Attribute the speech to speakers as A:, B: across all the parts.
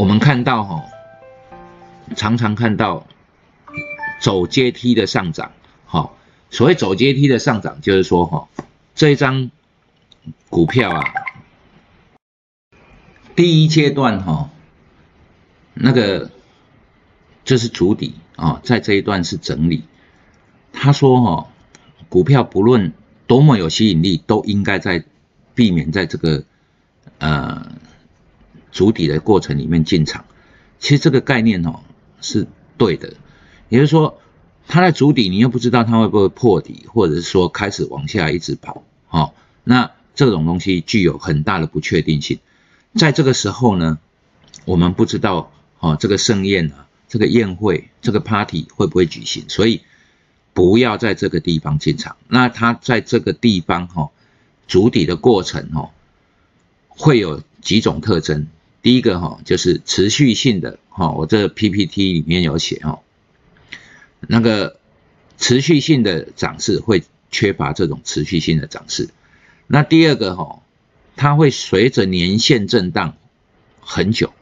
A: 我们看到哈，常常看到走阶梯的上涨，哈，所谓走阶梯的上涨，就是说哈，这一张股票啊，第一阶段哈，那个这是主底啊，在这一段是整理。他说哈，股票不论多么有吸引力，都应该在避免在这个呃。足底的过程里面进场，其实这个概念哦是对的，也就是说，它在足底，你又不知道它会不会破底，或者是说开始往下一直跑，哦，那这种东西具有很大的不确定性。在这个时候呢，我们不知道哦这个盛宴啊，这个宴会，这个 party 会不会举行，所以不要在这个地方进场。那它在这个地方哈，足底的过程哦，会有几种特征。第一个哈就是持续性的哈，我这 PPT 里面有写哈，那个持续性的涨势会缺乏这种持续性的涨势。那第二个哈，它会随着年线震荡很久，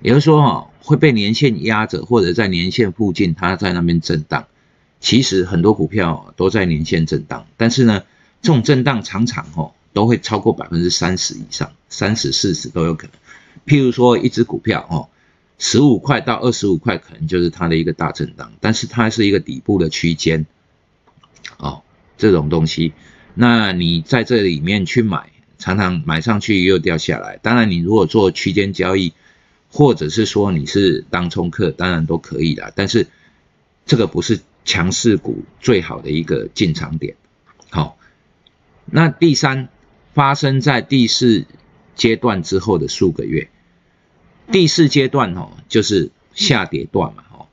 A: 也就是说哈会被年线压着，或者在年线附近它在那边震荡。其实很多股票都在年线震荡，但是呢，这种震荡常常哈都会超过百分之三十以上，三十四十都有可能。譬如说，一只股票哦，十五块到二十五块，可能就是它的一个大震荡，但是它是一个底部的区间，哦，这种东西，那你在这里面去买，常常买上去又掉下来。当然，你如果做区间交易，或者是说你是当冲客，当然都可以的。但是这个不是强势股最好的一个进场点。好，那第三发生在第四。阶段之后的数个月，第四阶段哦，就是下跌段嘛，哦，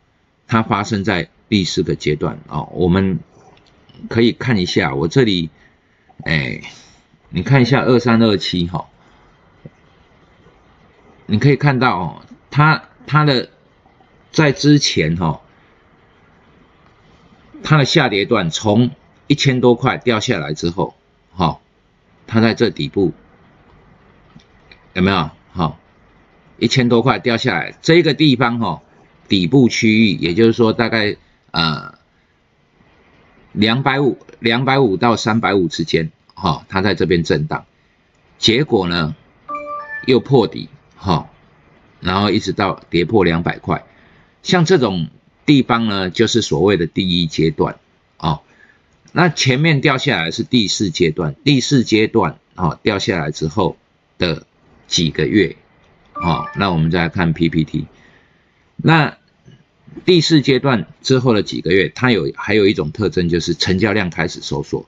A: 它发生在第四个阶段哦，我们可以看一下，我这里，哎，你看一下二三二七哈，你可以看到哦，它它的在之前哈，它的下跌段从一千多块掉下来之后，哈，它在这底部。有没有？好，一千多块掉下来，这个地方哈，底部区域，也就是说大概呃两百五、两百五到三百五之间，哈，它在这边震荡，结果呢又破底，哈，然后一直到跌破两百块，像这种地方呢，就是所谓的第一阶段，哦，那前面掉下来是第四阶段，第四阶段啊掉下来之后的。几个月，好，那我们再来看 PPT。那第四阶段之后的几个月，它有还有一种特征，就是成交量开始收缩。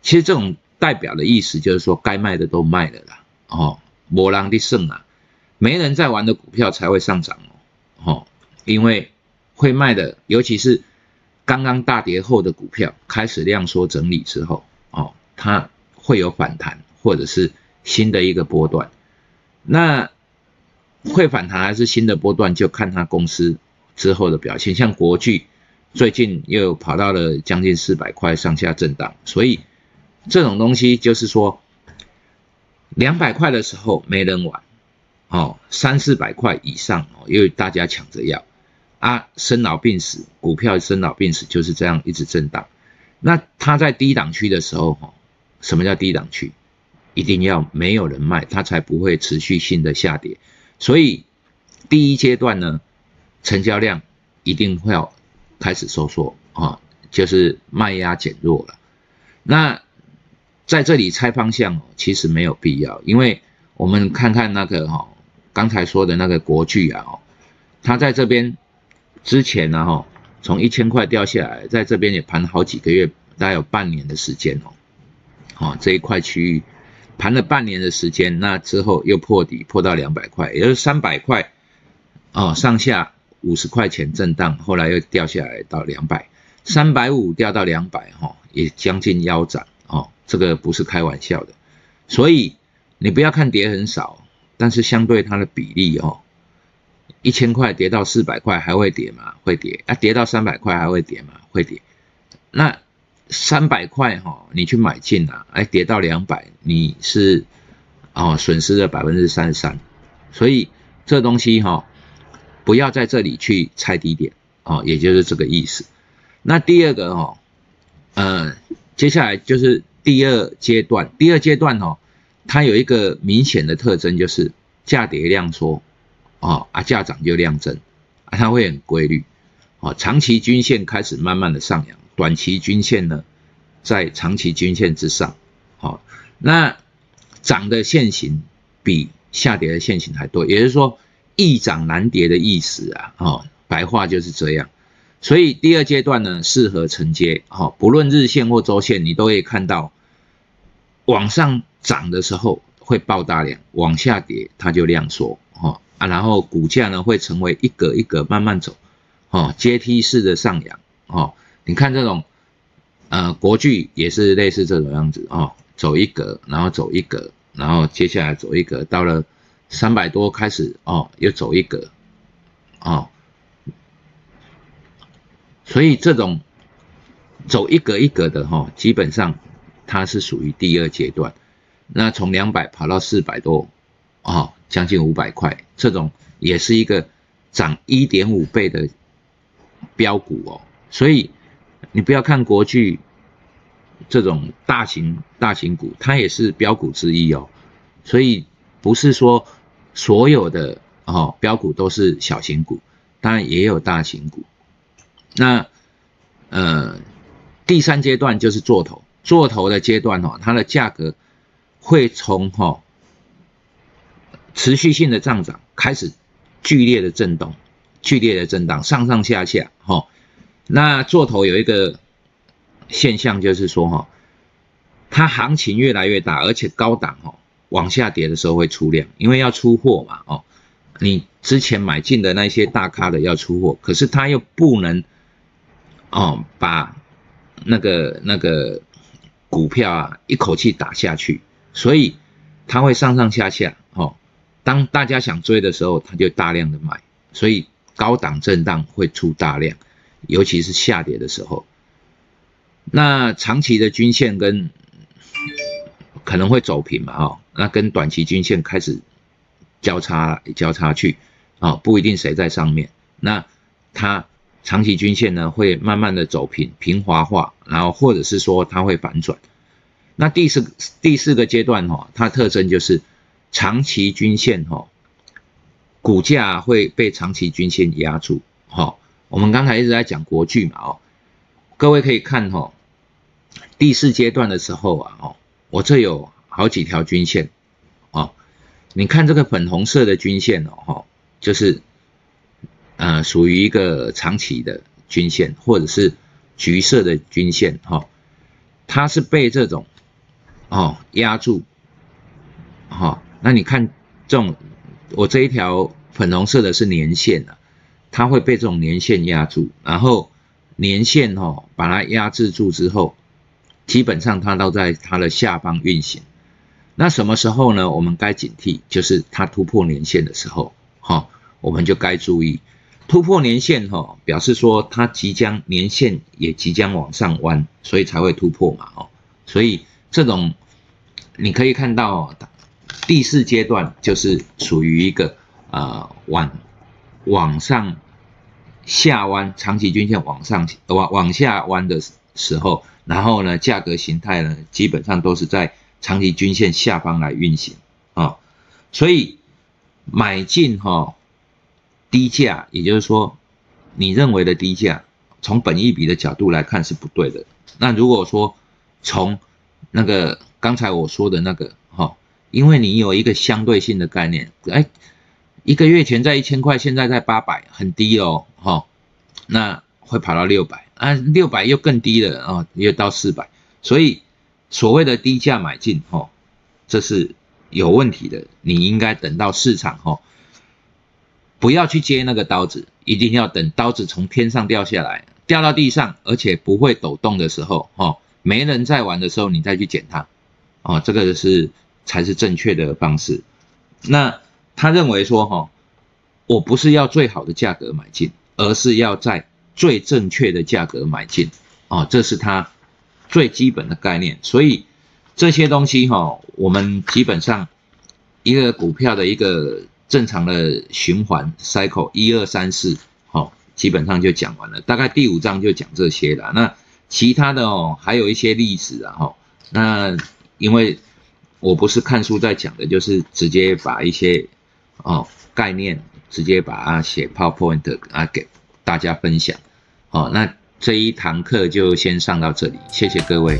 A: 其实这种代表的意思就是说，该卖的都卖了啦，哦，摩浪的胜啊，没人在玩的股票才会上涨哦，哦，因为会卖的，尤其是刚刚大跌后的股票开始量缩整理之后，哦，它会有反弹，或者是新的一个波段。那会反弹还是新的波段，就看它公司之后的表现。像国巨最近又跑到了将近四百块上下震荡，所以这种东西就是说，两百块的时候没人玩，哦，三四百块以上哦，因为大家抢着要啊，生老病死，股票生老病死就是这样一直震荡。那它在低档区的时候，哈，什么叫低档区？一定要没有人卖，它才不会持续性的下跌。所以第一阶段呢，成交量一定会要开始收缩啊，就是卖压减弱了。那在这里猜方向其实没有必要，因为我们看看那个哈，刚才说的那个国巨啊，它在这边之前呢哈，从一千块掉下来，在这边也盘好几个月，大概有半年的时间哦，啊这一块区域。盘了半年的时间，那之后又破底，破到两百块，也就是三百块，哦，上下五十块钱震荡，后来又掉下来到两百，三百五掉到两百，哈，也将近腰斩，哦，这个不是开玩笑的，所以你不要看跌很少，但是相对它的比例，哦，一千块跌到四百块还会跌吗？会跌，啊，跌到三百块还会跌吗？会跌，那。三百块哈，你去买进啊，哎，跌到两百，你是哦损失了百分之三十三，所以这东西哈，不要在这里去猜低点哦，也就是这个意思。那第二个哈，呃，接下来就是第二阶段，第二阶段哈，它有一个明显的特征就是价跌量缩，哦啊价涨就量增，啊它会很规律，哦长期均线开始慢慢的上扬，短期均线呢在长期均线之上，好，那涨的线型比。下跌的线型还多，也就是说易涨难跌的意思啊，哦，白话就是这样。所以第二阶段呢，适合承接，哈，不论日线或周线，你都可以看到，往上涨的时候会爆大量，往下跌它就量缩，哈，然后股价呢会成为一格一格慢慢走，哦，阶梯式的上扬，哦，你看这种，呃，国剧也是类似这种样子，哦，走一格，然后走一格。然后接下来走一格，到了三百多开始哦，又走一格，哦，所以这种走一格一格的哈，基本上它是属于第二阶段。那从两百跑到四百多，哦，将近五百块，这种也是一个涨一点五倍的标股哦。所以你不要看国巨。这种大型大型股，它也是标股之一哦，所以不是说所有的哦标股都是小型股，当然也有大型股。那呃第三阶段就是做头，做头的阶段哦，它的价格会从哈持续性的上涨开始剧烈的震动，剧烈的震荡上上下下哈。那做头有一个。现象就是说哈，它行情越来越大，而且高档哦，往下跌的时候会出量，因为要出货嘛哦，你之前买进的那些大咖的要出货，可是他又不能哦把那个那个股票啊一口气打下去，所以它会上上下下哦，当大家想追的时候，他就大量的买，所以高档震荡会出大量，尤其是下跌的时候。那长期的均线跟可能会走平嘛，哈，那跟短期均线开始交叉交叉去，啊，不一定谁在上面，那它长期均线呢会慢慢的走平平滑化，然后或者是说它会反转。那第四第四个阶段哈，它特征就是长期均线哈，股价会被长期均线压住，哈，我们刚才一直在讲国剧嘛，哦，各位可以看哈。第四阶段的时候啊，哦，我这有好几条均线，哦，你看这个粉红色的均线哦，哈，就是，呃，属于一个长期的均线，或者是橘色的均线，哈，它是被这种，哦，压住，哈，那你看这种，我这一条粉红色的是年线啊，它会被这种年线压住，然后年线哈把它压制住之后。基本上它都在它的下方运行，那什么时候呢？我们该警惕，就是它突破年线的时候，哈，我们就该注意突破年线，哈，表示说它即将年线也即将往上弯，所以才会突破嘛，哦，所以这种你可以看到第四阶段就是属于一个呃往往上下弯，长期均线往上往往下弯的时候。然后呢，价格形态呢，基本上都是在长期均线下方来运行啊，所以买进哈低价，也就是说你认为的低价，从本益比的角度来看是不对的。那如果说从那个刚才我说的那个哈，因为你有一个相对性的概念，哎，一个月前在一千块，现在在八百，很低哦，哈，那会跑到六百。啊，六百又更低了啊，又到四百，所以所谓的低价买进，哈，这是有问题的。你应该等到市场，哈，不要去接那个刀子，一定要等刀子从天上掉下来，掉到地上，而且不会抖动的时候，哈，没人在玩的时候，你再去捡它，哦，这个是才是正确的方式。那他认为说，哈，我不是要最好的价格买进，而是要在。最正确的价格买进，啊，这是它最基本的概念。所以这些东西哈，我们基本上一个股票的一个正常的循环 cycle 一二三四，好，基本上就讲完了。大概第五章就讲这些了。那其他的哦，还有一些例子啊，哈。那因为我不是看书在讲的，就是直接把一些哦概念直接把它写 PowerPoint 啊给大家分享。好，那这一堂课就先上到这里，谢谢各位。